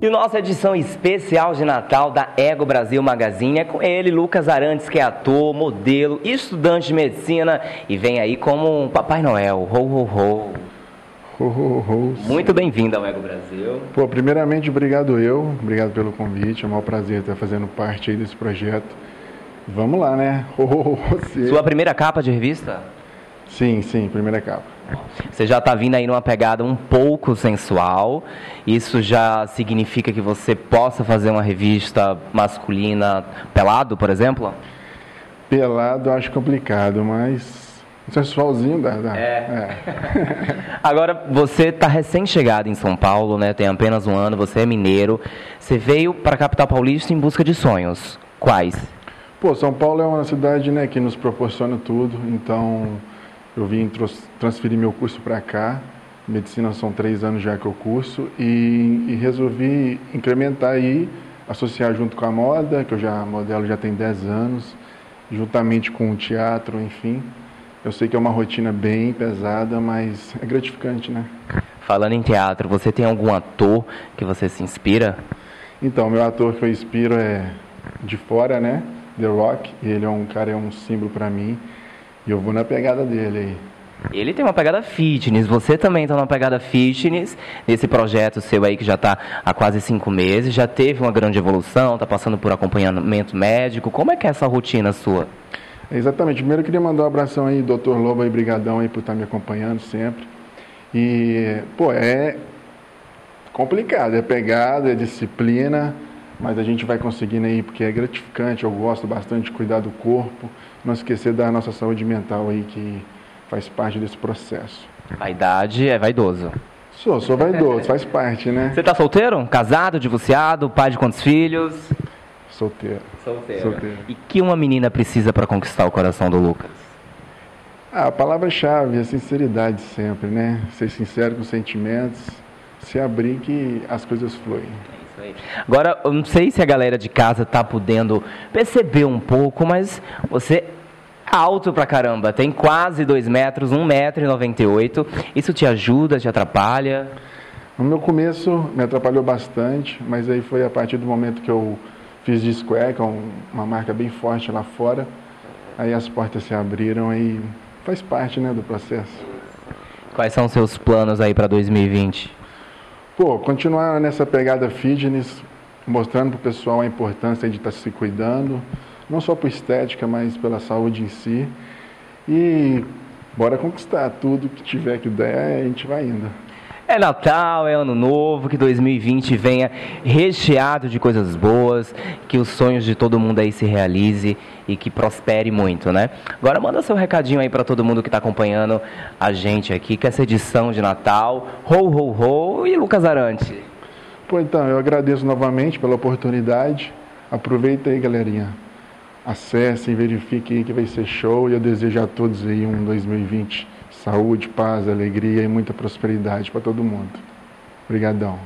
E nossa edição especial de Natal da Ego Brasil Magazine é com ele, Lucas Arantes, que é ator, modelo, estudante de medicina e vem aí como um Papai Noel. Ho, ho, ho. Ho, ho, ho. Muito bem-vindo ao Ego Brasil. Pô, primeiramente, obrigado eu, obrigado pelo convite, é um maior prazer estar fazendo parte aí desse projeto. Vamos lá, né? Ho, ho, ho, você. Sua primeira capa de revista? Sim, sim, primeira capa. Você já está vindo aí numa pegada um pouco sensual. Isso já significa que você possa fazer uma revista masculina pelado, por exemplo? Pelado acho complicado, mas sensualzinho dá. dá. É. Agora, você está recém-chegado em São Paulo, né? Tem apenas um ano, você é mineiro. Você veio para a capital paulista em busca de sonhos. Quais? Pô, São Paulo é uma cidade né, que nos proporciona tudo, então eu vim transferir meu curso para cá. Medicina são três anos já que eu curso e, e resolvi incrementar aí, associar junto com a moda, que eu já modelo já tem 10 anos, juntamente com o teatro, enfim. Eu sei que é uma rotina bem pesada, mas é gratificante, né? Falando em teatro, você tem algum ator que você se inspira? Então, meu ator que eu inspiro é de fora, né? The Rock. Ele é um cara, é um símbolo para mim. E eu vou na pegada dele aí. Ele tem uma pegada fitness, você também está numa pegada fitness, nesse projeto seu aí que já está há quase cinco meses, já teve uma grande evolução, está passando por acompanhamento médico. Como é que é essa rotina sua? Exatamente. Primeiro eu queria mandar um abração aí, doutor Lobo aí, brigadão aí por estar me acompanhando sempre. E, pô, é complicado, é pegada, é disciplina, mas a gente vai conseguindo aí porque é gratificante, eu gosto bastante de cuidar do corpo, não esquecer da nossa saúde mental aí que faz parte desse processo. A idade é vaidoso. Sou, sou vaidoso, faz parte, né? Você está solteiro? Casado, divorciado, pai de quantos filhos? Solteiro. Solteiro. Solteiro. E que uma menina precisa para conquistar o coração do Lucas? Ah, a palavra-chave é sinceridade sempre, né? Ser sincero com os sentimentos, se abrir que as coisas fluem. Agora, eu não sei se a galera de casa tá podendo perceber um pouco, mas você é alto pra caramba, tem quase 2 metros, 1,98m. Isso te ajuda, te atrapalha? No meu começo me atrapalhou bastante, mas aí foi a partir do momento que eu fiz de Square, que é um- uma marca bem forte lá fora. Aí as portas se abriram e faz parte, né, do processo. Quais são os seus planos aí para 2020? Pô, continuar nessa pegada fitness, mostrando pro pessoal a importância de estar se cuidando, não só por estética, mas pela saúde em si. E bora conquistar tudo que tiver que der, a gente vai indo. É Natal, é Ano Novo, que 2020 venha recheado de coisas boas, que os sonhos de todo mundo aí se realize e que prospere muito, né? Agora manda seu recadinho aí para todo mundo que está acompanhando a gente aqui, que essa edição de Natal, ho, ho, ho e Lucas Arante. Pô, então, eu agradeço novamente pela oportunidade. Aproveita aí, galerinha. Acessem, verifiquem que vai ser show e eu desejo a todos aí um 2020 saúde, paz, alegria e muita prosperidade para todo mundo. Obrigadão.